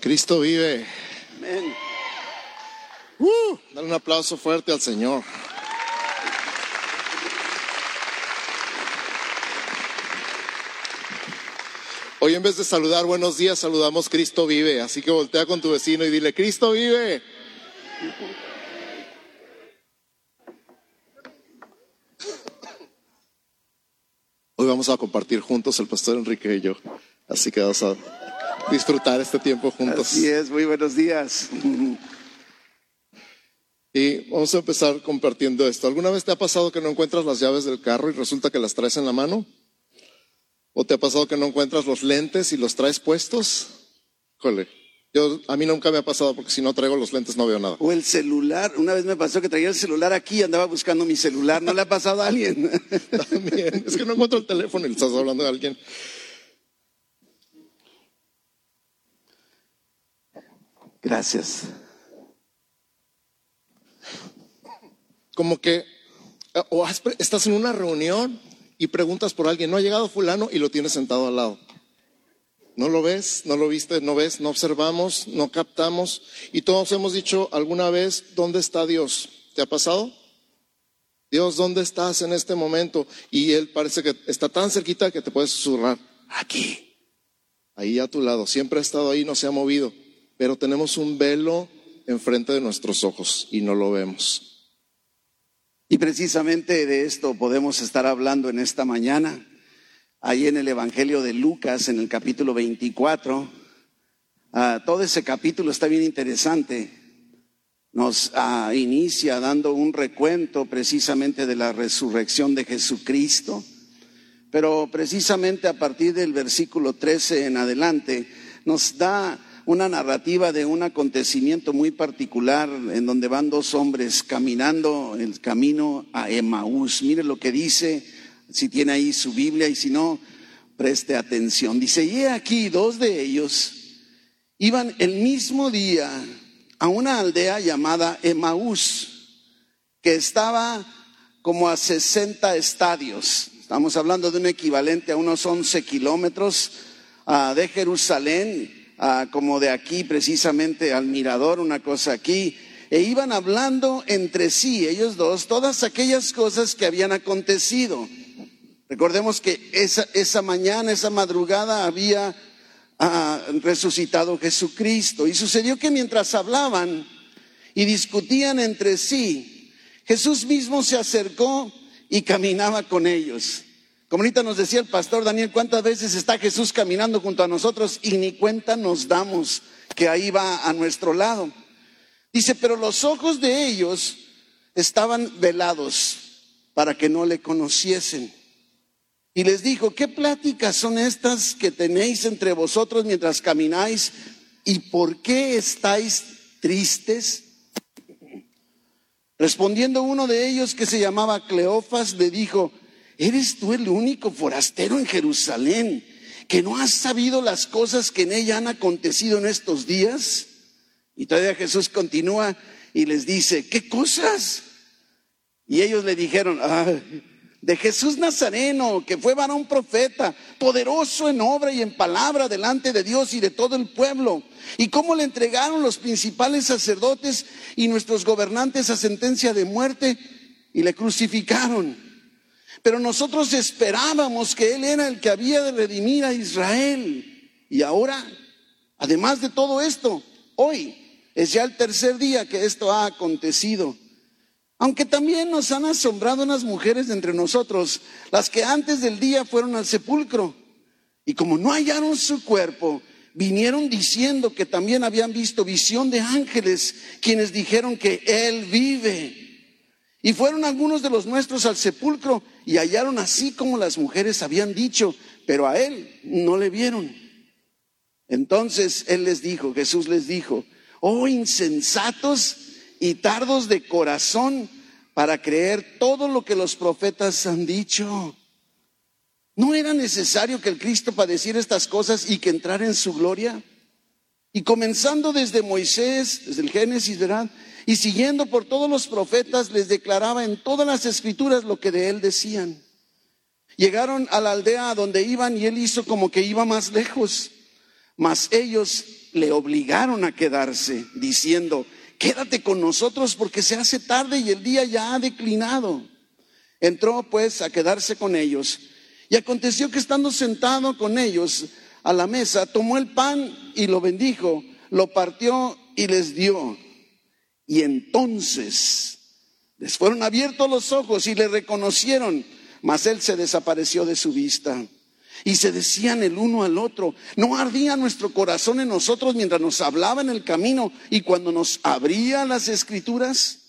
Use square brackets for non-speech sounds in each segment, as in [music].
Cristo vive. Amén. Uh, dale un aplauso fuerte al Señor. Hoy en vez de saludar buenos días, saludamos Cristo vive. Así que voltea con tu vecino y dile, Cristo vive. Hoy vamos a compartir juntos el pastor Enrique y yo. Así que vamos a disfrutar este tiempo juntos. Así es, muy buenos días. Y vamos a empezar compartiendo esto. ¿Alguna vez te ha pasado que no encuentras las llaves del carro y resulta que las traes en la mano? ¿O te ha pasado que no encuentras los lentes y los traes puestos? Jole, yo, a mí nunca me ha pasado porque si no traigo los lentes no veo nada. O el celular. Una vez me pasó que traía el celular aquí y andaba buscando mi celular. ¿No le ha pasado a alguien? [laughs] También, es que no encuentro el teléfono y le estás hablando de alguien. Gracias. Como que, eh, o estás en una reunión y preguntas por alguien, no ha llegado fulano y lo tienes sentado al lado. No lo ves, no lo viste, no ves, no observamos, no captamos. Y todos hemos dicho alguna vez, ¿dónde está Dios? ¿Te ha pasado? Dios, ¿dónde estás en este momento? Y Él parece que está tan cerquita que te puedes susurrar, aquí, ahí a tu lado. Siempre ha estado ahí, no se ha movido. Pero tenemos un velo enfrente de nuestros ojos y no lo vemos. Y precisamente de esto podemos estar hablando en esta mañana. Ahí en el Evangelio de Lucas, en el capítulo 24. ah, todo ese capítulo está bien interesante. Nos ah, inicia dando un recuento precisamente de la resurrección de Jesucristo. Pero precisamente a partir del versículo 13 en adelante nos da una narrativa de un acontecimiento muy particular en donde van dos hombres caminando el camino a Emaús. Mire lo que dice, si tiene ahí su Biblia y si no, preste atención. Dice, y he aquí dos de ellos iban el mismo día a una aldea llamada Emaús, que estaba como a 60 estadios. Estamos hablando de un equivalente a unos 11 kilómetros ah, de Jerusalén, ah, como de aquí precisamente al mirador, una cosa aquí. E iban hablando entre sí, ellos dos, todas aquellas cosas que habían acontecido. Recordemos que esa, esa mañana, esa madrugada había ah, resucitado Jesucristo. Y sucedió que mientras hablaban y discutían entre sí, Jesús mismo se acercó y caminaba con ellos. Como ahorita nos decía el pastor Daniel, ¿cuántas veces está Jesús caminando junto a nosotros y ni cuenta nos damos que ahí va a nuestro lado? Dice, pero los ojos de ellos estaban velados para que no le conociesen. Y les dijo, ¿qué pláticas son estas que tenéis entre vosotros mientras camináis? ¿Y por qué estáis tristes? Respondiendo uno de ellos que se llamaba Cleofas, le dijo, ¿eres tú el único forastero en Jerusalén que no has sabido las cosas que en ella han acontecido en estos días? Y todavía Jesús continúa y les dice, ¿qué cosas? Y ellos le dijeron, "Ah, de Jesús Nazareno, que fue varón profeta, poderoso en obra y en palabra delante de Dios y de todo el pueblo. Y cómo le entregaron los principales sacerdotes y nuestros gobernantes a sentencia de muerte y le crucificaron. Pero nosotros esperábamos que Él era el que había de redimir a Israel. Y ahora, además de todo esto, hoy es ya el tercer día que esto ha acontecido. Aunque también nos han asombrado unas mujeres entre nosotros, las que antes del día fueron al sepulcro. Y como no hallaron su cuerpo, vinieron diciendo que también habían visto visión de ángeles, quienes dijeron que Él vive. Y fueron algunos de los nuestros al sepulcro y hallaron así como las mujeres habían dicho, pero a Él no le vieron. Entonces Él les dijo, Jesús les dijo, oh insensatos y tardos de corazón para creer todo lo que los profetas han dicho. ¿No era necesario que el Cristo padeciera estas cosas y que entrara en su gloria? Y comenzando desde Moisés, desde el Génesis, ¿verdad? Y siguiendo por todos los profetas, les declaraba en todas las escrituras lo que de él decían. Llegaron a la aldea a donde iban y él hizo como que iba más lejos. Mas ellos le obligaron a quedarse, diciendo, quédate con nosotros porque se hace tarde y el día ya ha declinado. Entró pues a quedarse con ellos. Y aconteció que estando sentado con ellos a la mesa, tomó el pan y lo bendijo, lo partió y les dio. Y entonces les fueron abiertos los ojos y le reconocieron, mas él se desapareció de su vista. Y se decían el uno al otro, ¿no ardía nuestro corazón en nosotros mientras nos hablaba en el camino y cuando nos abría las escrituras?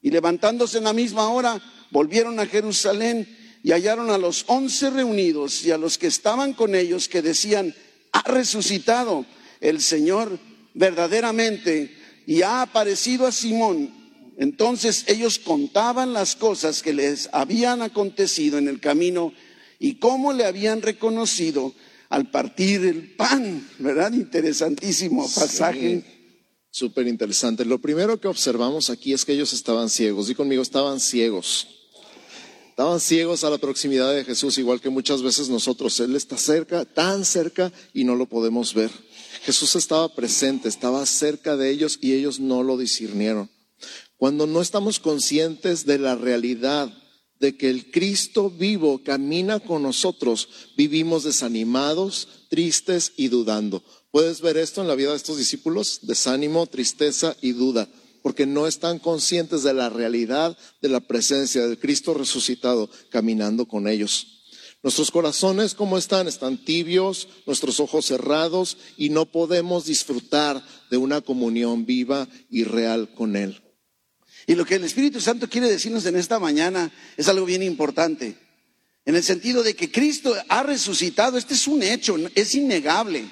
Y levantándose en la misma hora, volvieron a Jerusalén y hallaron a los once reunidos y a los que estaban con ellos que decían, ha resucitado el Señor verdaderamente y ha aparecido a Simón. Entonces ellos contaban las cosas que les habían acontecido en el camino y cómo le habían reconocido al partir el pan, ¿verdad? Interesantísimo pasaje. Súper interesante. Lo primero que observamos aquí es que ellos estaban ciegos. Y conmigo estaban ciegos. Estaban ciegos a la proximidad de Jesús, igual que muchas veces nosotros. Él está cerca, tan cerca, y no lo podemos ver. Jesús estaba presente, estaba cerca de ellos y ellos no lo discernieron. Cuando no estamos conscientes de la realidad de que el Cristo vivo camina con nosotros, vivimos desanimados, tristes y dudando. ¿Puedes ver esto en la vida de estos discípulos? Desánimo, tristeza y duda, porque no están conscientes de la realidad de la presencia del Cristo resucitado caminando con ellos. Nuestros corazones, ¿cómo están? Están tibios, nuestros ojos cerrados y no podemos disfrutar de una comunión viva y real con Él. Y lo que el Espíritu Santo quiere decirnos en esta mañana es algo bien importante. En el sentido de que Cristo ha resucitado, este es un hecho, es innegable.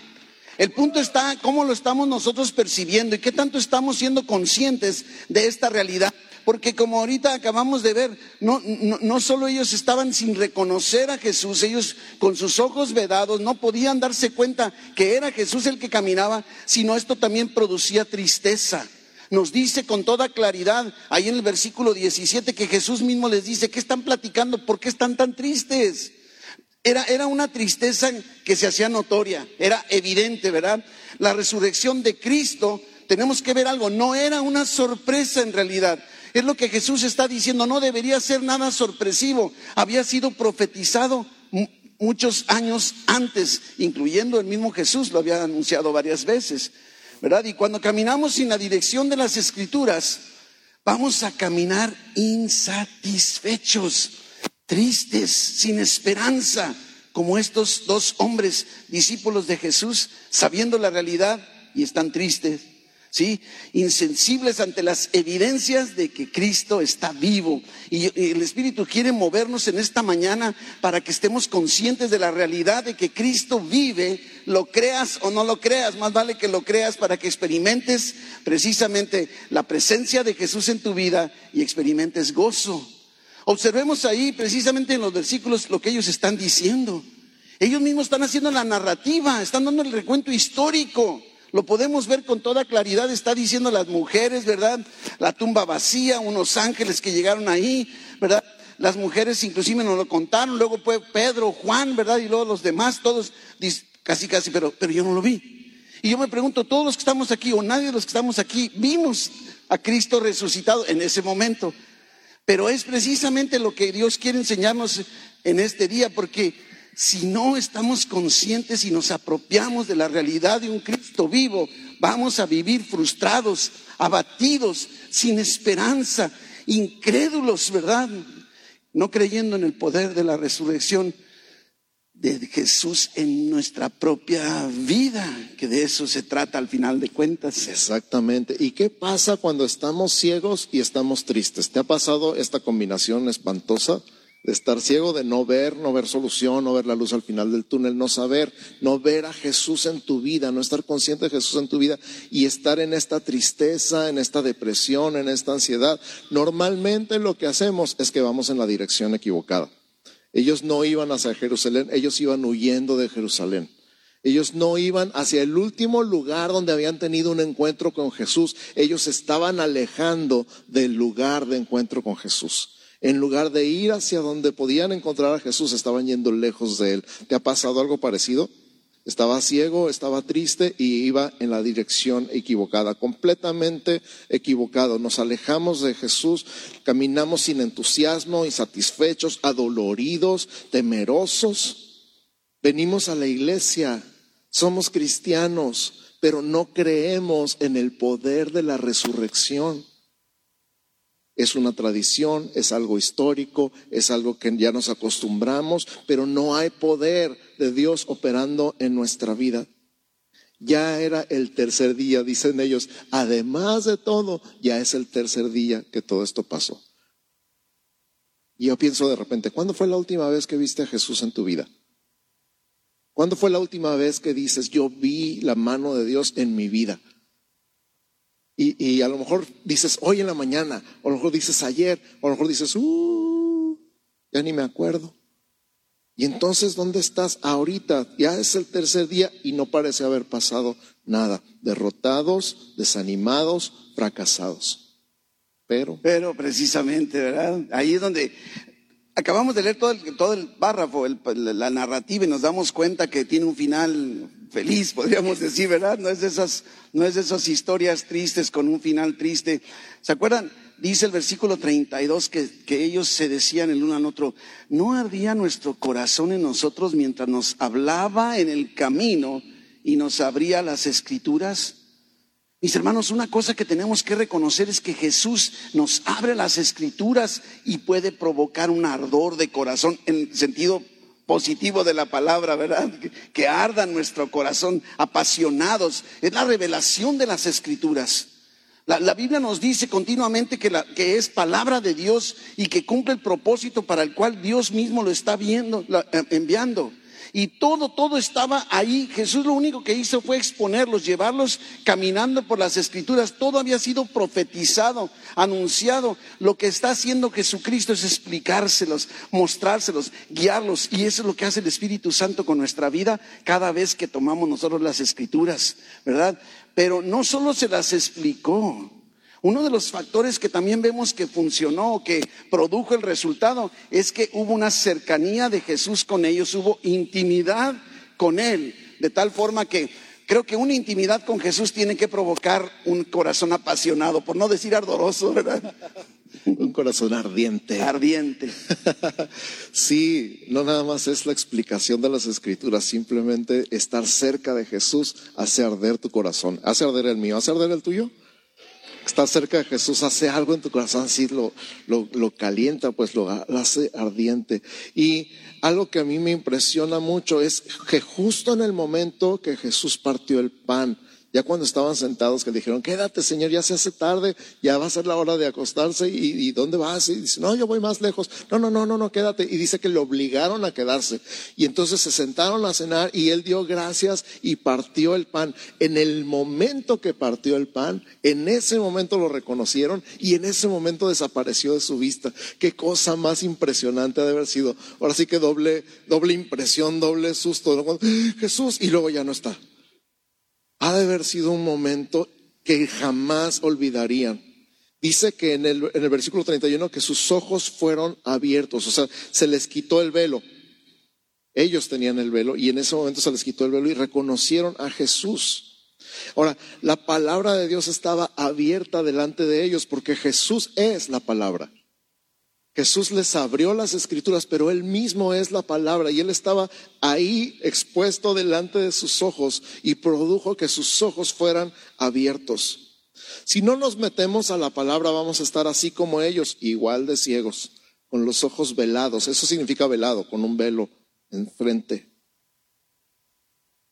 El punto está cómo lo estamos nosotros percibiendo y qué tanto estamos siendo conscientes de esta realidad. Porque como ahorita acabamos de ver, no, no, solo ellos estaban sin reconocer a Jesús, ellos con sus ojos vedados no podían darse cuenta que era Jesús el que caminaba, sino esto también producía tristeza nos dice con toda claridad ahí en el versículo 17 que Jesús mismo les dice, ¿qué están platicando? ¿Por qué están tan tristes? Era, era una tristeza que se hacía notoria, era evidente, ¿verdad? La resurrección de Cristo, tenemos que ver algo, no era una sorpresa en realidad. Es lo que Jesús está diciendo, no debería ser nada sorpresivo, había sido profetizado muchos años antes, incluyendo el mismo Jesús, lo había anunciado varias veces. ¿verdad? Y cuando caminamos sin la dirección de las escrituras, vamos a caminar insatisfechos, tristes, sin esperanza, como estos dos hombres, discípulos de Jesús, sabiendo la realidad y están tristes. ¿Sí? Insensibles ante las evidencias de que Cristo está vivo. Y el Espíritu quiere movernos en esta mañana para que estemos conscientes de la realidad de que Cristo vive, lo creas o no lo creas, más vale que lo creas para que experimentes precisamente la presencia de Jesús en tu vida y experimentes gozo. Observemos ahí precisamente en los versículos lo que ellos están diciendo. Ellos mismos están haciendo la narrativa, están dando el recuento histórico. Lo podemos ver con toda claridad, está diciendo las mujeres, ¿verdad? La tumba vacía, unos ángeles que llegaron ahí, ¿verdad? Las mujeres inclusive nos lo contaron, luego Pedro, Juan, ¿verdad? Y luego los demás, todos, casi, casi, pero, pero yo no lo vi. Y yo me pregunto, todos los que estamos aquí, o nadie de los que estamos aquí, vimos a Cristo resucitado en ese momento. Pero es precisamente lo que Dios quiere enseñarnos en este día, porque si no estamos conscientes y nos apropiamos de la realidad de un Cristo vivo, vamos a vivir frustrados, abatidos, sin esperanza, incrédulos, ¿verdad? No creyendo en el poder de la resurrección de Jesús en nuestra propia vida, que de eso se trata al final de cuentas. Exactamente. ¿Y qué pasa cuando estamos ciegos y estamos tristes? ¿Te ha pasado esta combinación espantosa? De estar ciego, de no ver, no ver solución, no ver la luz al final del túnel, no saber, no ver a Jesús en tu vida, no estar consciente de Jesús en tu vida y estar en esta tristeza, en esta depresión, en esta ansiedad. Normalmente lo que hacemos es que vamos en la dirección equivocada. Ellos no iban hacia Jerusalén, ellos iban huyendo de Jerusalén. Ellos no iban hacia el último lugar donde habían tenido un encuentro con Jesús. Ellos estaban alejando del lugar de encuentro con Jesús. En lugar de ir hacia donde podían encontrar a Jesús, estaban yendo lejos de él. ¿Te ha pasado algo parecido? Estaba ciego, estaba triste y iba en la dirección equivocada, completamente equivocado. Nos alejamos de Jesús, caminamos sin entusiasmo, insatisfechos, adoloridos, temerosos. Venimos a la iglesia, somos cristianos, pero no creemos en el poder de la resurrección es una tradición, es algo histórico, es algo que ya nos acostumbramos, pero no hay poder de Dios operando en nuestra vida. Ya era el tercer día, dicen ellos. Además de todo, ya es el tercer día que todo esto pasó. Y yo pienso de repente, ¿cuándo fue la última vez que viste a Jesús en tu vida? ¿Cuándo fue la última vez que dices, yo vi la mano de Dios en mi vida? Y, a lo mejor dices hoy en la mañana, o a lo mejor dices ayer, o a lo mejor dices, uh, ya ni me acuerdo. Y entonces, ¿dónde estás ahorita? Ya es el tercer día y no parece haber pasado nada. Derrotados, desanimados, fracasados. Pero. Pero precisamente, ¿verdad? Ahí es donde acabamos de leer todo el, todo el párrafo, la narrativa y nos damos cuenta que tiene un final feliz, podríamos decir, ¿verdad? No es esas, no es esas historias tristes con un final triste. ¿Se acuerdan? Dice el versículo 32 que, que ellos se decían el uno al otro, ¿no ardía nuestro corazón en nosotros mientras nos hablaba en el camino y nos abría las escrituras? Mis hermanos, una cosa que tenemos que reconocer es que Jesús nos abre las escrituras y puede provocar un ardor de corazón en sentido positivo de la palabra, ¿verdad? Que, arda nuestro corazón, apasionados. Es la revelación de las escrituras. La, Biblia nos dice continuamente que, que, es palabra de Dios y que cumple el propósito para el cual Dios mismo lo está viendo, eh, enviando. Y todo, todo estaba ahí. Jesús lo único que hizo fue exponerlos, llevarlos caminando por las escrituras. Todo había sido profetizado, anunciado. Lo que está haciendo Jesucristo es explicárselos, mostrárselos, guiarlos. Y eso es lo que hace el Espíritu Santo con nuestra vida cada vez que tomamos nosotros las escrituras, ¿verdad? Pero no solo se las explicó, uno de los factores que también vemos que funcionó, que produjo el resultado, es que hubo una cercanía de Jesús con ellos, hubo intimidad con Él, de tal forma que creo que una intimidad con Jesús tiene que provocar un corazón apasionado, por no decir ardoroso, ¿verdad? [laughs] Un corazón ardiente. Ardiente. [laughs] Sí, no nada más es la explicación de las escrituras, simplemente estar cerca de Jesús hace arder tu corazón, hace arder el mío, hace arder el tuyo estar cerca de Jesús hace algo en tu corazón, así lo, lo, calienta, pues lo, hace ardiente. Y algo que a mí me impresiona mucho es que justo en el momento que Jesús partió el pan, ya cuando estaban sentados, que le dijeron, quédate, Señor, ya se hace tarde, ya va a ser la hora de acostarse, ¿y, dónde vas? Y dice, no, yo voy más lejos. No, no, no, no, no, quédate. Y dice que le obligaron a quedarse. Y entonces se sentaron a cenar y él dio gracias y partió el pan. En el momento que partió el pan, en ese momento lo reconocieron y en ese momento desapareció de su vista. Qué cosa más impresionante ha de haber sido. Ahora sí que doble, doble impresión, doble susto. Jesús, y luego ya no está ha de haber sido un momento que jamás olvidarían. Dice que en el, en el versículo 31 que sus ojos fueron abiertos, o sea, se les quitó el velo. Ellos tenían el velo y en ese momento se les quitó el velo y reconocieron a Jesús. Ahora, la palabra de Dios estaba abierta delante de ellos porque Jesús es la palabra. Jesús les abrió las escrituras, pero Él mismo es la palabra y Él estaba ahí expuesto delante de sus ojos y produjo que sus ojos fueran abiertos. Si no nos metemos a la palabra, vamos a estar así como ellos, igual de ciegos, con los ojos velados. Eso significa velado, con un velo enfrente.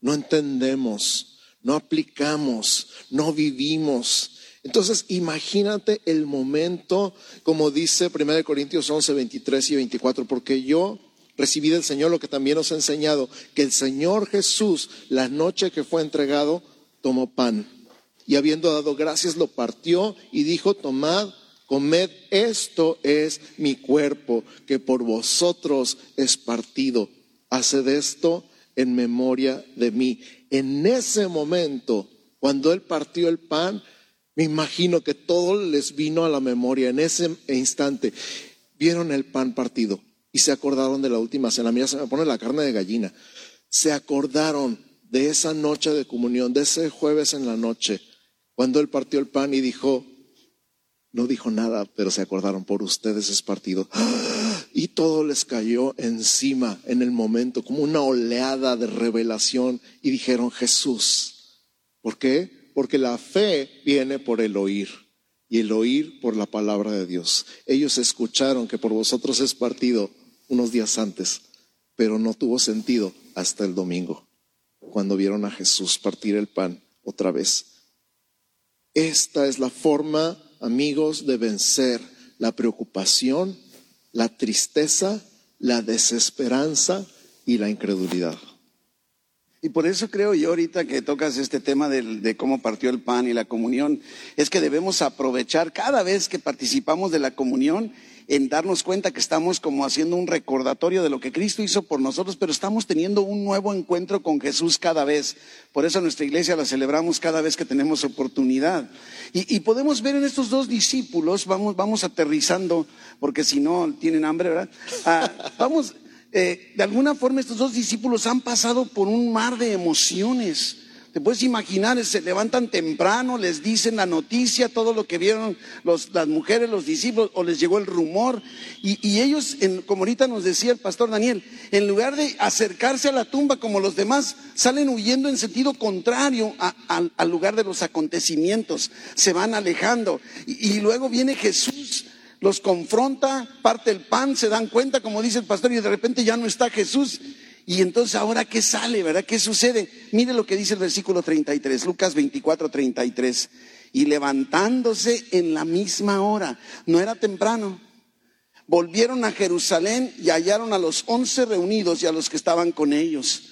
No entendemos, no aplicamos, no vivimos. Entonces, imagínate el momento, como dice 1 Corintios 11, 23 y 24, porque yo recibí del Señor lo que también os he enseñado, que el Señor Jesús, la noche que fue entregado, tomó pan y habiendo dado gracias, lo partió y dijo, tomad, comed, esto es mi cuerpo, que por vosotros es partido. Haced esto en memoria de mí. En ese momento, cuando él partió el pan, me imagino que todo les vino a la memoria en ese instante. Vieron el pan partido y se acordaron de la última cena. Mira, se me pone la carne de gallina. Se acordaron de esa noche de comunión, de ese jueves en la noche, cuando él partió el pan y dijo, no dijo nada, pero se acordaron, por ustedes es partido. Y todo les cayó encima en el momento, como una oleada de revelación, y dijeron, Jesús. ¿Por qué? Porque la fe viene por el oír y el oír por la palabra de Dios. Ellos escucharon que por vosotros es partido unos días antes, pero no tuvo sentido hasta el domingo, cuando vieron a Jesús partir el pan otra vez. Esta es la forma amigos, de vencer la preocupación, la tristeza, la desesperanza y la incredulidad. Y por eso creo yo ahorita que tocas este tema de, cómo partió el pan y la comunión, es que debemos aprovechar cada vez que participamos de la comunión en darnos cuenta que estamos como haciendo un recordatorio de lo que Cristo hizo por nosotros, pero estamos teniendo un nuevo encuentro con Jesús cada vez. Por eso nuestra iglesia la celebramos cada vez que tenemos oportunidad. Y, podemos ver en estos dos discípulos, vamos, vamos aterrizando, porque si no tienen hambre, ¿verdad? Ah, vamos, eh, de alguna forma estos dos discípulos han pasado por un mar de emociones te puedes imaginar, se levantan temprano, les dicen la noticia, todo lo que vieron las mujeres, los discípulos, o les llegó el rumor. Y, ellos, como ahorita nos decía el pastor Daniel, en lugar de acercarse a la tumba como los demás, salen huyendo en sentido contrario al lugar de los acontecimientos, se van alejando. y luego viene Jesús los confronta, parte el pan, se dan cuenta, como dice el pastor, y de repente ya no está Jesús. Y entonces ahora, ¿qué sale? ¿Verdad? ¿Qué sucede? Mire lo que dice el versículo 33, Lucas 24, 33. Y levantándose en la misma hora, no era temprano, volvieron a Jerusalén y hallaron a los once reunidos y a los que estaban con ellos.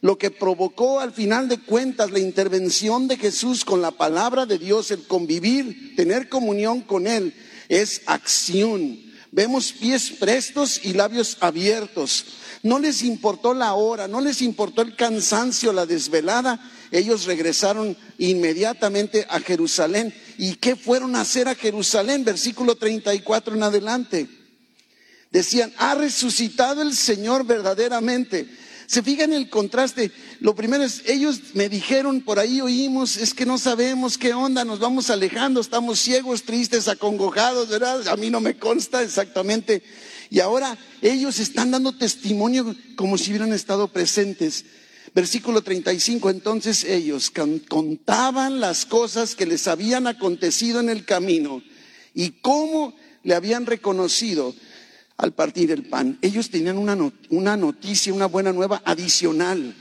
Lo que provocó al final de cuentas la intervención de Jesús con la palabra de Dios, el convivir, tener comunión con Él, es acción. Vemos pies prestos y labios abiertos. No les importó la hora, no les importó el cansancio, la desvelada. Ellos regresaron inmediatamente a Jerusalén. ¿Y qué fueron a hacer a Jerusalén? Versículo 34 en adelante. Decían, ha resucitado el Señor verdaderamente. Se fijan el contraste. Lo primero es, ellos me dijeron, por ahí oímos, es que no sabemos qué onda, nos vamos alejando, estamos ciegos, tristes, acongojados, ¿verdad? A mí no me consta exactamente y ahora ellos están dando testimonio como si hubieran estado presentes. Versículo 35, entonces ellos contaban las cosas que les habían acontecido en el camino y cómo le habían reconocido al partir el pan. Ellos tenían una, una noticia, una buena nueva adicional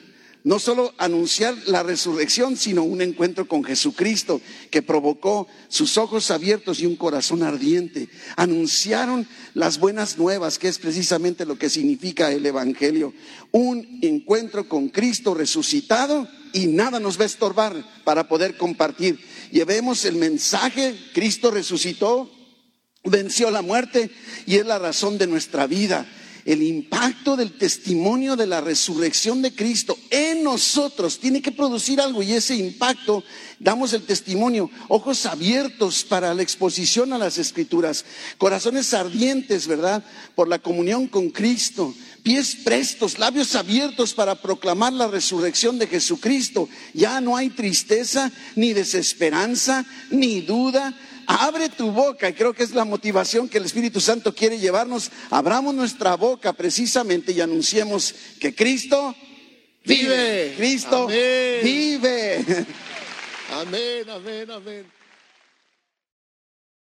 no solo anunciar la resurrección, sino un encuentro con Jesucristo que provocó sus ojos abiertos y un corazón ardiente. Anunciaron las buenas nuevas, que es precisamente lo que significa el Evangelio. Un encuentro con Cristo resucitado y nada nos va a estorbar para poder compartir. Llevemos el mensaje, Cristo resucitó, venció la muerte y es la razón de nuestra vida el impacto del testimonio de la resurrección de Cristo en nosotros tiene que producir algo y ese impacto damos el testimonio, ojos abiertos para la exposición a las escrituras, corazones ardientes, ¿verdad? Por la comunión con Cristo, pies prestos, labios abiertos para proclamar la resurrección de Jesucristo. Ya no hay tristeza, ni desesperanza, ni duda, Abre tu boca y creo que es la motivación que el Espíritu Santo quiere llevarnos. Abramos nuestra boca precisamente y anunciemos que Cristo vive. Cristo vive. Amén, amén, amén.